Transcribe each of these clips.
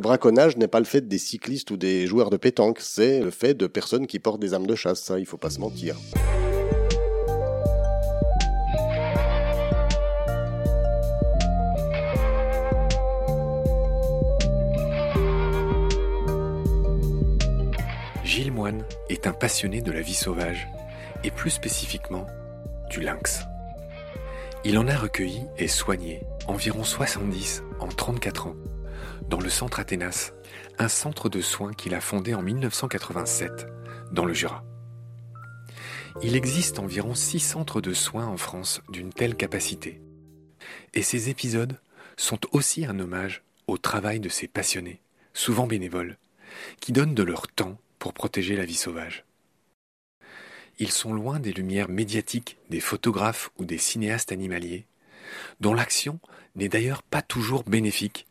le braconnage n'est pas le fait des cyclistes ou des joueurs de pétanque, c'est le fait de personnes qui portent des armes de chasse, ça il faut pas se mentir. Gilles Moine est un passionné de la vie sauvage, et plus spécifiquement du lynx. Il en a recueilli et soigné environ 70 en 34 ans, dans le centre Athénas, un centre de soins qu'il a fondé en 1987, dans le Jura. Il existe environ 6 centres de soins en France d'une telle capacité. Et ces épisodes sont aussi un hommage au travail de ces passionnés, souvent bénévoles, qui donnent de leur temps pour protéger la vie sauvage. Ils sont loin des lumières médiatiques des photographes ou des cinéastes animaliers, dont l'action n'est d'ailleurs pas toujours bénéfique,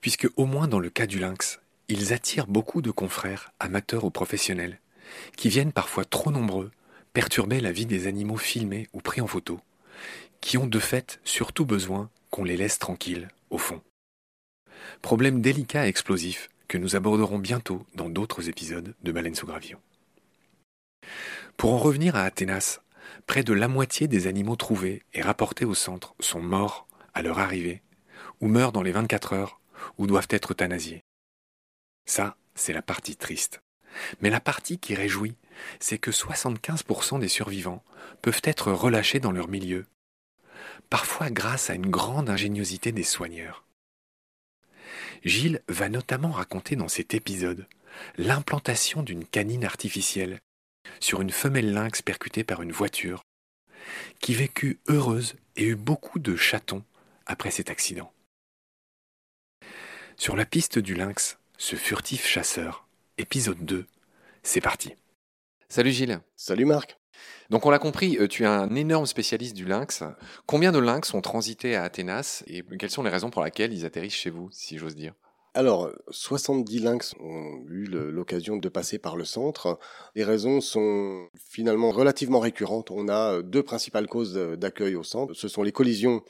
puisque au moins dans le cas du lynx, ils attirent beaucoup de confrères, amateurs ou professionnels, qui viennent parfois trop nombreux perturber la vie des animaux filmés ou pris en photo, qui ont de fait surtout besoin qu'on les laisse tranquilles, au fond. Problème délicat et explosif que nous aborderons bientôt dans d'autres épisodes de Baleine sous gravillon. Pour en revenir à Athénas, près de la moitié des animaux trouvés et rapportés au centre sont morts à leur arrivée, ou meurent dans les 24 heures, ou doivent être euthanasiés. Ça, c'est la partie triste. Mais la partie qui réjouit, c'est que 75% des survivants peuvent être relâchés dans leur milieu, parfois grâce à une grande ingéniosité des soigneurs. Gilles va notamment raconter dans cet épisode l'implantation d'une canine artificielle sur une femelle lynx percutée par une voiture, qui vécut heureuse et eut beaucoup de chatons après cet accident. Sur la piste du lynx, ce furtif chasseur, épisode 2, c'est parti. Salut Gilles. Salut Marc. Donc on l'a compris, euh, tu es un énorme spécialiste du lynx. Combien de lynx ont transité à Athénas et quelles sont les raisons pour lesquelles ils atterrissent chez vous, si j'ose dire? Alors, 70 lynx ont eu l'occasion de passer par le centre. Les raisons sont finalement relativement récurrentes. On a deux principales causes d'accueil au centre. Ce sont les collisions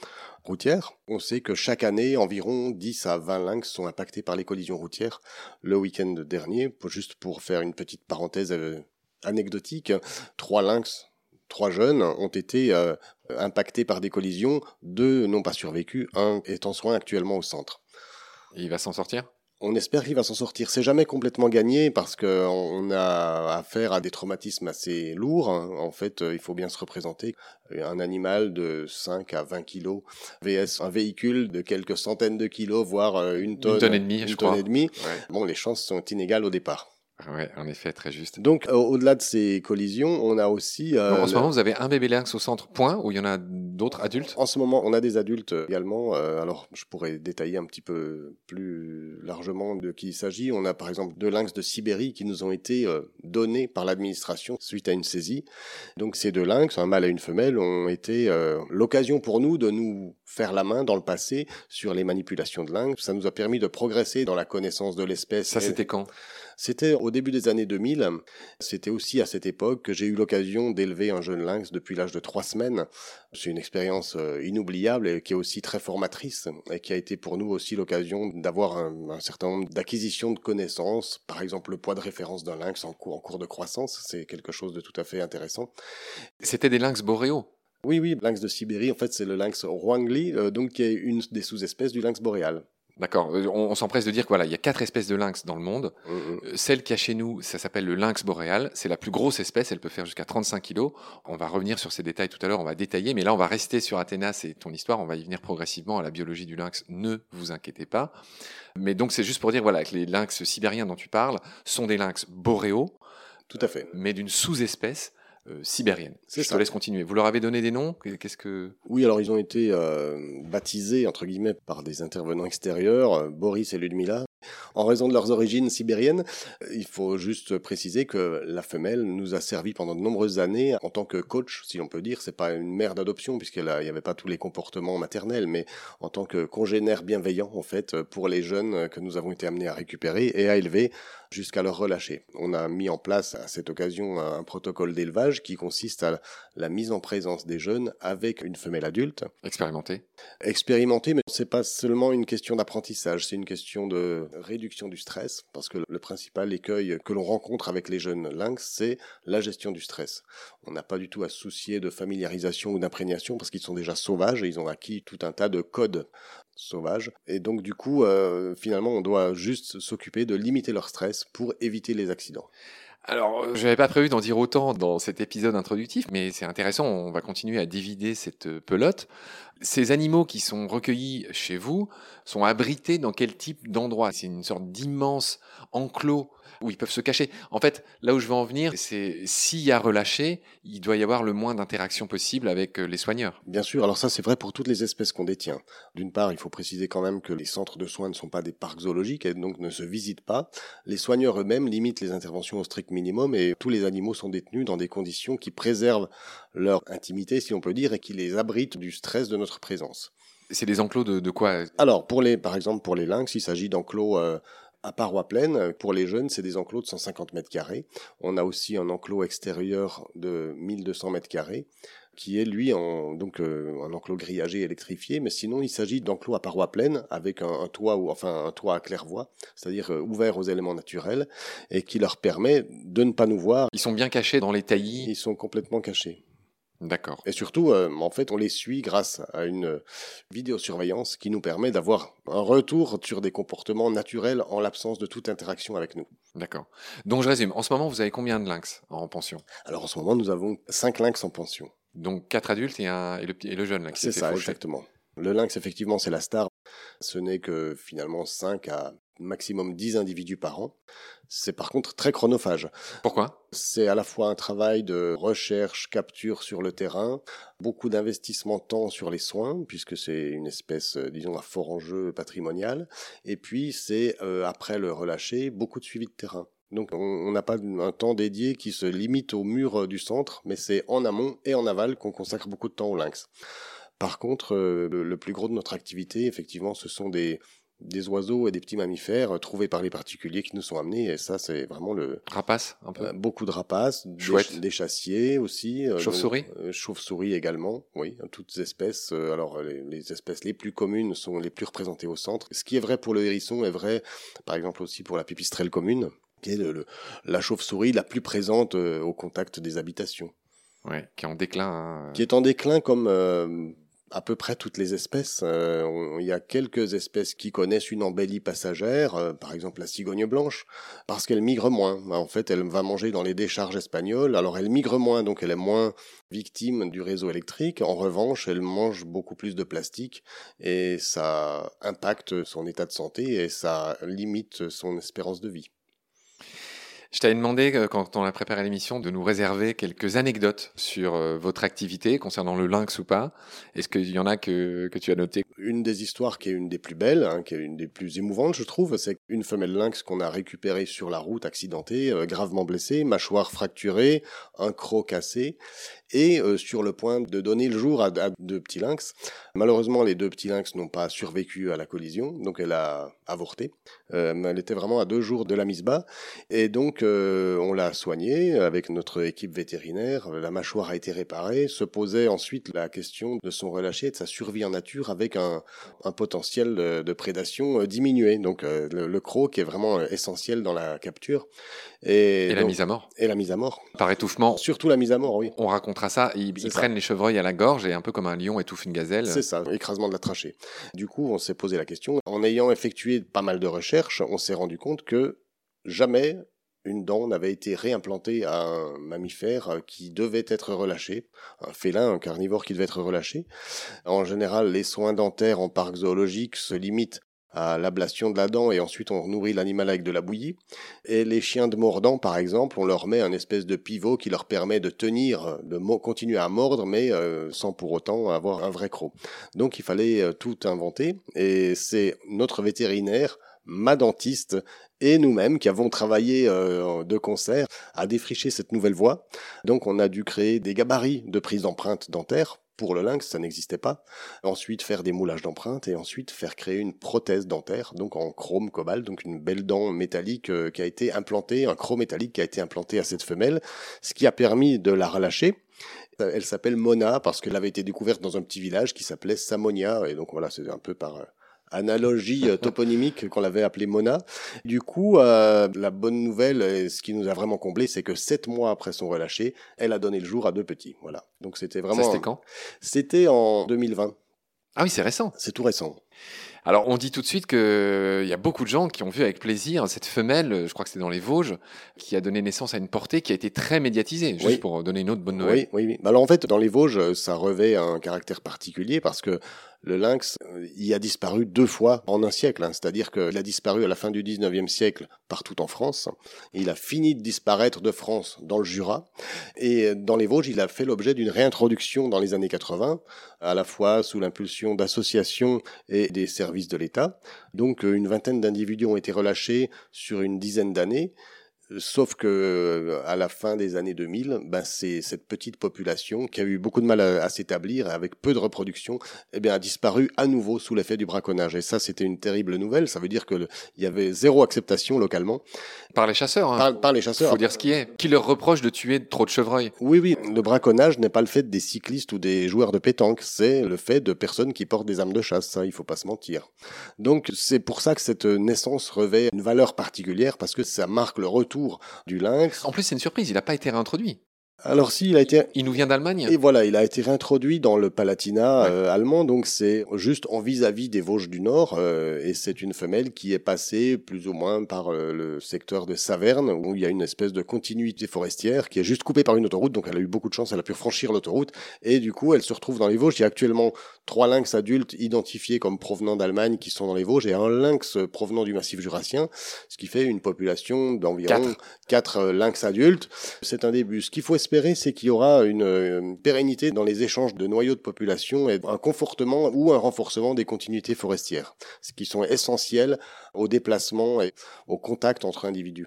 routières. On sait que chaque année, environ 10 à 20 lynx sont impactés par les collisions routières. Le week-end dernier, juste pour faire une petite parenthèse euh, anecdotique, trois lynx trois jeunes ont été euh, impactés par des collisions, deux n'ont pas survécu, un est en soins actuellement au centre il va s'en sortir? On espère qu'il va s'en sortir. C'est jamais complètement gagné parce qu'on a affaire à des traumatismes assez lourds. En fait, il faut bien se représenter un animal de 5 à 20 kilos vs un véhicule de quelques centaines de kilos, voire une tonne, une tonne et demie, je crois. Et demie. Bon, les chances sont inégales au départ. Oui, en effet, très juste. Donc, au-delà de ces collisions, on a aussi. Euh, en ce moment, vous avez un bébé lynx au centre, point, ou il y en a d'autres adultes En ce moment, on a des adultes également. Euh, alors, je pourrais détailler un petit peu plus largement de qui il s'agit. On a par exemple deux lynx de Sibérie qui nous ont été euh, donnés par l'administration suite à une saisie. Donc, ces deux lynx, un mâle et une femelle, ont été l'occasion pour nous de nous faire la main dans le passé sur les manipulations de lynx. Ça nous a permis de progresser dans la connaissance de l'espèce. Ça, c'était quand? C'était au début des années 2000. C'était aussi à cette époque que j'ai eu l'occasion d'élever un jeune lynx depuis l'âge de trois semaines. C'est une expérience euh, inoubliable et qui est aussi très formatrice et qui a été pour nous aussi l'occasion d'avoir un, certain nombre d'acquisitions de connaissances. Par exemple, le poids de référence d'un lynx en cours, en cours de croissance, c'est quelque chose de tout à fait intéressant. C'était des lynx boréaux oui, oui, lynx de Sibérie, en fait, c'est le lynx Huangli, euh, donc qui est une des sous-espèces du lynx boréal. D'accord. Euh, on, s'empresse de dire qu'il voilà, il y a quatre espèces de lynx dans le monde. Mm, mm. Euh, celle qui a chez nous, ça s'appelle le lynx boréal. C'est la plus grosse espèce. Elle peut faire jusqu'à 35 kilos. On va revenir sur ces détails tout à l'heure. On va détailler. Mais là, on va rester sur Athénas et ton histoire. On va y venir progressivement à la biologie du lynx. Ne vous inquiétez pas. Mais donc, c'est juste pour dire voilà, que les lynx sibériens dont tu parles sont des lynx boréaux. Tout à fait. Mais d'une sous-espèce sibérienne. Je te laisse continuer. Vous leur avez donné des noms? Qu'est-ce que? Oui, alors ils ont été euh, baptisés entre guillemets par des intervenants extérieurs, euh, Boris et Ludmila. En raison de leurs origines sibériennes, il faut juste préciser que la femelle nous a servi pendant de nombreuses années en tant que coach, si l'on peut dire. C'est pas une mère d'adoption puisqu'il n'y avait pas tous les comportements maternels, mais en tant que congénère bienveillant en fait pour les jeunes que nous avons été amenés à récupérer et à élever jusqu'à leur relâcher. On a mis en place à cette occasion un protocole d'élevage qui consiste à la mise en présence des jeunes avec une femelle adulte. Expérimenté. Expérimenté, mais c'est pas seulement une question d'apprentissage, c'est une question de réduction du stress, parce que le principal écueil que l'on rencontre avec les jeunes lynx, c'est la gestion du stress. On n'a pas du tout à se soucier de familiarisation ou d'imprégnation parce qu'ils sont déjà sauvages et ils ont acquis tout un tas de codes sauvages. Et donc du coup, euh, finalement, on doit juste s'occuper de limiter leur stress pour éviter les accidents. Alors, euh, je n'avais pas prévu d'en dire autant dans cet épisode introductif, mais c'est intéressant, on va continuer à divider cette euh, pelote. Ces animaux qui sont recueillis chez vous sont abrités dans quel type d'endroit? C'est une sorte d'immense enclos où ils peuvent se cacher. En fait, là où je veux en venir, c'est s'il y a relâché, il doit y avoir le moins d'interaction possible avec euh, les soigneurs. Bien sûr, alors ça c'est vrai pour toutes les espèces qu'on détient. D'une part, il faut préciser quand même que les centres de soins ne sont pas des parcs zoologiques et donc ne se visitent pas. Les soigneurs eux-mêmes limitent les interventions au strict minimum et tous les animaux sont détenus dans des conditions qui préservent leur intimité, si on peut dire, et qui les abritent du stress de notre présence. C'est des enclos de, quoi? Alors, pour les, par exemple, pour les lynx, il s'agit d'enclos euh, à parois pleines. Pour les jeunes, c'est des enclos de 150 mètres carrés. On a aussi un enclos extérieur de 1200 mètres carrés qui est lui en, donc euh, un enclos grillagé électrifié, mais sinon il s'agit d'enclos à parois pleines avec un, toit ou enfin un toit à claire-voie, c'est-à-dire euh, ouvert aux éléments naturels et qui leur permet de ne pas nous voir. Ils sont bien cachés dans les taillis. Ils sont complètement cachés. D'accord. Et surtout, euh, en fait, on les suit grâce à une vidéosurveillance qui nous permet d'avoir un retour sur des comportements naturels en l'absence de toute interaction avec nous. D'accord. Donc je résume. En ce moment, vous avez combien de lynx en pension? Alors en ce moment, nous avons 5 lynx en pension. Donc quatre adultes et, un, et, le, et le jeune. C'est ça, exactement. Le lynx, effectivement, c'est la star. Ce n'est que finalement 5 à maximum 10 individus par an. C'est par contre très chronophage. Pourquoi? C'est à la fois un travail de recherche, capture sur le terrain, beaucoup d'investissement temps sur les soins, puisque c'est une espèce, euh, disons, à fort enjeu patrimonial, et puis c'est, euh, après le relâcher, beaucoup de suivi de terrain. Donc on n'a pas un temps dédié qui se limite au mur euh, du centre, mais c'est en amont et en aval qu'on consacre beaucoup de temps au lynx. Par contre, le, plus gros de notre activité, effectivement, ce sont des, des oiseaux et des petits mammifères euh, trouvés par les particuliers qui nous sont amenés et ça c'est vraiment le rapaces un peu. euh, beaucoup de rapaces des, des, chassiers aussi euh, chauves-souris chauves-souris également oui toutes espèces alors les, espèces les plus communes sont les plus représentées au centre. Ce qui est vrai pour le hérisson est vrai par exemple aussi pour la pipistrelle commune qui est le, la chauve-souris la plus présente au contact des habitations. Ouais qui est en déclin hein. qui est en déclin comme à peu près toutes les espèces. Euh, il y a quelques espèces qui connaissent une embellie passagère, euh, par exemple la cigogne blanche, parce qu'elle migre moins. En fait, elle va manger dans les décharges espagnoles, alors elle migre moins, donc elle est moins victime du réseau électrique. En revanche, elle mange beaucoup plus de plastique et ça impacte son état de santé et ça limite son espérance de vie. Je t'avais demandé, euh, quand on a préparé l'émission, de nous réserver quelques anecdotes sur euh, votre activité concernant le lynx ou pas. Est-ce qu'il y en a que, que tu as noté? Une des histoires qui est une des plus belles, hein, qui est une des plus émouvantes, je trouve, c'est une femelle lynx qu'on a récupérée sur la route accidentée, euh, gravement blessée, mâchoire fracturée, un croc cassé, et sur le point de donner le jour à, deux petits lynx. Malheureusement, les deux petits lynx n'ont pas survécu à la collision, donc elle a avorté. elle était vraiment à deux jours de la mise bas, et donc on l'a soigné avec notre équipe vétérinaire, la mâchoire a été réparée, se posait ensuite la question de son relâché de sa survie en nature avec un, potentiel de, prédation euh, diminué. Donc euh, le, croc qui est vraiment euh, essentiel dans la capture. Et, la mise à mort. Et la mise à mort. Par étouffement. Surtout la mise à mort, oui. On racontera ça. Ils, prennent les chevreuils à la gorge et un peu comme un lion étouffe une gazelle. C'est ça, écrasement de la trachée. Du coup, on s'est posé la question. En ayant effectué pas mal de recherches, on s'est rendu compte que jamais une dent n'avait été réimplantée à un mammifère euh, qui devait être relâché, un félin, un carnivore qui devait être relâché. En général, les soins dentaires en parc zoologique se limitent à l'ablation de la dent et ensuite on nourrit l'animal avec de la bouillie. Et les chiens de mordant, par exemple, on leur met un espèce de pivot qui leur permet de tenir, de continuer à mordre, mais euh, sans pour autant avoir un vrai croc. Donc il fallait euh, tout inventer et c'est notre vétérinaire ma dentiste et nous-mêmes qui avons travaillé euh, de concert à défricher cette nouvelle voie. Donc on a dû créer des gabarits de prise d'empreinte dentaire pour le lynx, ça n'existait pas. Ensuite, faire des moulages d'empreintes et ensuite faire créer une prothèse dentaire, donc en chrome cobalt, donc une belle dent métallique euh, qui a été implantée, un chrome métallique qui a été implanté à cette femelle, ce qui a permis de la relâcher. Elle s'appelle Mona parce qu'elle avait été découverte dans un petit village qui s'appelait Samonia et donc voilà, c'est un peu par analogie euh, toponymique qu'on l'avait appelée Mona. Du coup, euh, la bonne nouvelle, et ce qui nous a vraiment comblé, c'est que sept mois après son relâché, elle a donné le jour à deux petits. Voilà. Donc c'était vraiment. c'était quand? C'était en 2020. Ah oui, c'est récent. C'est tout récent. Alors, on dit tout de suite qu'il y a beaucoup de gens qui ont vu avec plaisir cette femelle, je crois que c'était dans les Vosges, qui a donné naissance à une portée qui a été très médiatisée, juste pour donner une autre bonne nouvelle. Oui, oui, oui. Alors, en fait, dans les Vosges, ça revêt un caractère particulier parce que le lynx euh, y a disparu deux fois en un siècle. Hein. C'est-à-dire qu'il a disparu à la fin du 19e siècle partout en France. Il a fini de disparaître de France dans le Jura. Et dans les Vosges, il a fait l'objet d'une réintroduction dans les années 80, à la fois sous l'impulsion d'associations et des services de l'État. Donc euh, une vingtaine d'individus ont été relâchés sur une dizaine d'années. Sauf que euh, à la fin des années 2000, ben c'est cette petite population qui a eu beaucoup de mal à, s'établir avec peu de reproduction, eh bien a disparu à nouveau sous l'effet du braconnage. Et ça, c'était une terrible nouvelle. Ça veut dire que il y avait zéro acceptation localement par les chasseurs. Hein. Par, les chasseurs. Faut dire ce qui est. Qui leur reproche de tuer trop de chevreuils. Oui, oui. Le braconnage n'est pas le fait des cyclistes ou des joueurs de pétanque. C'est le fait de personnes qui portent des armes de chasse. Ça, il faut pas se mentir. Donc c'est pour ça que cette naissance revêt une valeur particulière parce que ça marque le retour du lynx. En plus, c'est une surprise, il n'a pas été réintroduit. Alors si, il a été... Il nous vient d'Allemagne? Et voilà, il a été réintroduit dans le Palatinat euh, allemand, donc c'est juste en vis-à-vis des Vosges du Nord, euh, et c'est une femelle qui est passée plus ou moins par euh, le secteur de Saverne, où il y a une espèce de continuité forestière qui est juste coupée par une autoroute, donc elle a eu beaucoup de chance, elle a pu franchir l'autoroute, et du coup elle se retrouve dans les Vosges. Il y a actuellement trois lynx adultes identifiés comme provenant d'Allemagne qui sont dans les Vosges, et un lynx provenant du massif jurassien, ce qui fait une population d'environ quatre lynx adultes. C'est un début. Ce qu'il faut espérer c'est qu'il y aura une, pérennité dans les échanges de noyaux de population et un confortement ou un renforcement des continuités forestières, ce qui sont essentiels au déplacement et au contact entre individus.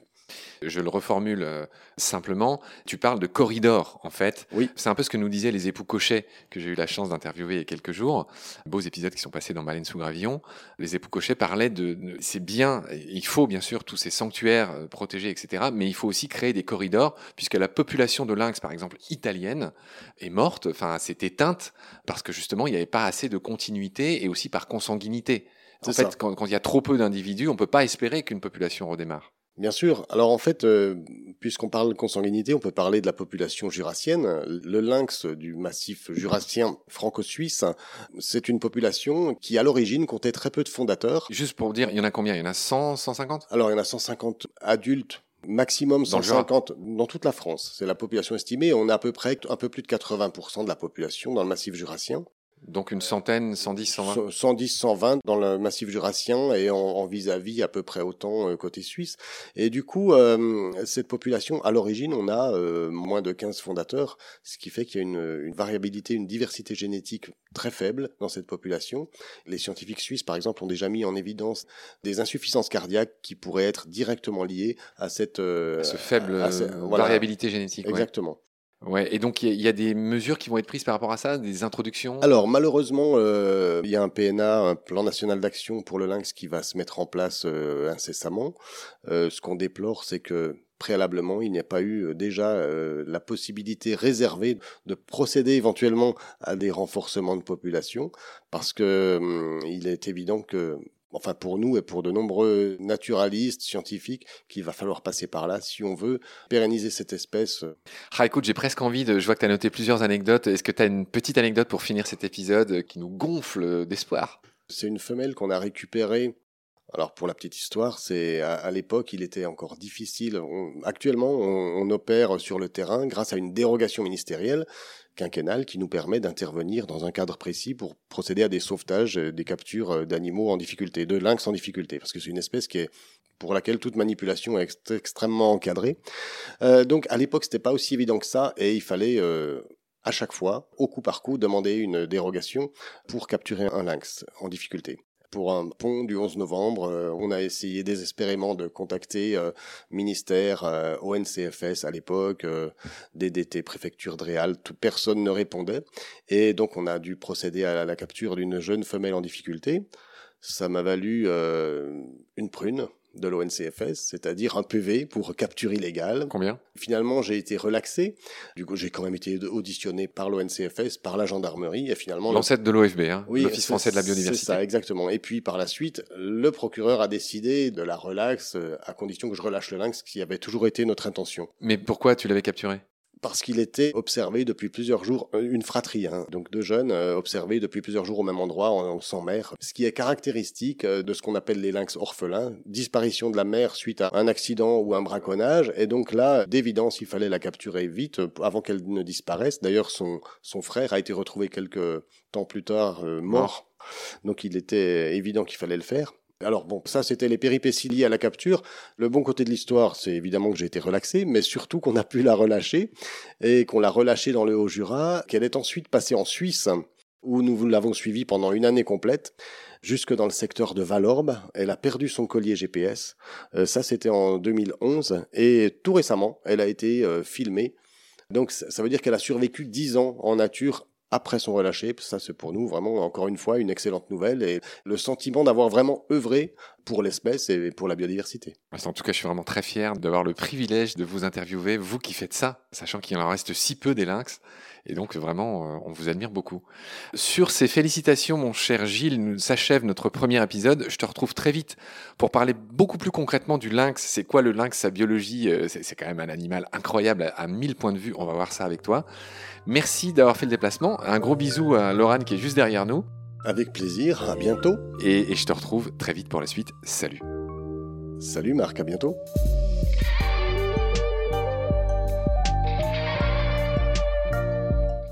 Je le reformule euh, simplement. Tu parles de corridor, en fait. Oui. C'est un peu ce que nous disaient les époux Cochet, que j'ai eu la chance d'interviewer il y a quelques jours. Beaux épisodes qui sont passés dans Baleine sous Gravillon. Les époux Cochet parlaient de, c'est bien, il faut bien sûr tous ces sanctuaires euh, protégés, etc. Mais il faut aussi créer des corridors, puisque la population de lynx, par exemple, italienne, est morte, enfin, s'est éteinte, parce que justement, il n'y avait pas assez de continuité et aussi par consanguinité. En fait, quand, quand, il y a trop peu d'individus, on ne peut pas espérer qu'une population redémarre. Bien sûr. Alors en fait, euh, puisqu'on parle de consanguinité, on peut parler de la population jurassienne. Le lynx du massif jurassien franco-suisse, c'est une population qui à l'origine comptait très peu de fondateurs. Juste pour dire, il y en a combien? Il y en a 100, 150 Alors il y en a 150 adultes maximum 150 dans, toute la France. C'est la population estimée. On a à peu près un peu plus de 80% de la population dans le massif jurassien. Donc une centaine, 110, 120 110, 120 dans le massif jurassien et en vis-à-vis -à, peu près autant euh, côté suisse. Et du coup, euh, cette population, à l'origine, on a euh, moins de 15 fondateurs, ce qui fait qu'il y a une, une, variabilité, une diversité génétique très faible dans cette population. Les scientifiques suisses, par exemple, ont déjà mis en évidence des insuffisances cardiaques qui pourraient être directement liées à cette... ce faible variabilité génétique. Exactement. Ouais, et donc il y, a des mesures qui vont être prises par rapport à ça, des introductions? Alors malheureusement, euh, il y a un PNA, un plan national d'action pour le lynx qui va se mettre en place euh, incessamment. Euh, ce qu'on déplore, c'est que préalablement, il n'y a pas eu déjà la possibilité réservée de procéder éventuellement à des renforcements de population, parce que hum, il est évident que enfin pour nous et pour de nombreux naturalistes, scientifiques, qu'il va falloir passer par là si on veut pérenniser cette espèce. Ah écoute, j'ai presque envie de, je vois que tu as noté plusieurs anecdotes. Est-ce que tu as une petite anecdote pour finir cet épisode qui nous gonfle d'espoir? C'est une femelle qu'on a récupérée alors pour la petite histoire, c'est à, l'époque il était encore difficile. actuellement, on, opère sur le terrain grâce à une dérogation ministérielle quinquennale qui nous permet d'intervenir dans un cadre précis pour procéder à des sauvetages, des captures euh, d'animaux en difficulté, de lynx en difficulté, parce que c'est une espèce qui est pour laquelle toute manipulation est extrêmement encadrée. Euh, donc à l'époque c'était pas aussi évident que ça et il fallait euh, à chaque fois, au coup par coup, demander une dérogation pour capturer un lynx en difficulté. Pour un pont du 11 novembre. Euh, on a essayé désespérément de contacter euh, ministère, euh, ONCFS à l'époque, DDT, préfecture de Réal. Personne ne répondait. Et donc on a dû procéder à la capture d'une jeune femelle en difficulté. Ça m'a valu une prune de l'ONCFS, c'est-à-dire un PV pour capture illégale. Combien? Finalement, j'ai été relaxé. Du coup, j'ai quand même été auditionné par l'ONCFS, par la gendarmerie, et finalement... L'ancêtre de l'OFB, hein, oui, l'Office français de la biodiversité. C'est ça, exactement. Et puis, par la suite, le procureur a décidé de la relaxe, euh, à condition que je relâche le lynx, ce qui avait toujours été notre intention. Mais pourquoi tu l'avais capturé? Parce qu'il était observé depuis plusieurs jours, euh, une fratrie, hein, donc deux jeunes euh, observés depuis plusieurs jours au même endroit, en, sans mère. Ce qui est caractéristique euh, de ce qu'on appelle les lynx orphelins, disparition de la mère suite à un accident ou un braconnage, et donc là, d'évidence, il fallait la capturer vite avant qu'elle ne disparaisse. D'ailleurs, son, son frère a été retrouvé quelques temps plus tard mort. Donc il était évident qu'il fallait le faire. Alors bon, ça c'était les péripéties liées à la capture. Le bon côté de l'histoire, c'est évidemment que j'ai été relaxé, mais surtout qu'on a pu la relâcher et qu'on l'a relâchée dans le Haut-Jura, qu'elle est ensuite passée en Suisse où nous l'avons suivie pendant une année complète, jusque dans le secteur de Valorbe. Elle a perdu son collier GPS. Euh, ça, c'était en 2011. Et tout récemment, elle a été euh, filmée. Donc, ça veut dire qu'elle a survécu dix ans en nature après son relâché. Ça, c'est pour nous vraiment, encore une fois, une excellente nouvelle et le sentiment d'avoir vraiment œuvré pour l'espèce et pour la biodiversité. En tout cas, je suis vraiment très fier d'avoir le privilège de vous interviewer, vous qui faites ça, sachant qu'il en reste si peu des lynx. Et donc, vraiment, euh, on vous admire beaucoup. Sur ces félicitations, mon cher Gilles, nous s'achève notre premier épisode. Je te retrouve très vite pour parler beaucoup plus concrètement du lynx. C'est quoi le lynx, sa biologie euh, C'est quand même un animal incroyable à mille points de vue. On va voir ça avec toi. Merci d'avoir fait le déplacement. Un gros bisou à Laurent qui est juste derrière nous. Avec plaisir, à bientôt. Et, je te retrouve très vite pour la suite. Salut. Salut Marc, à bientôt.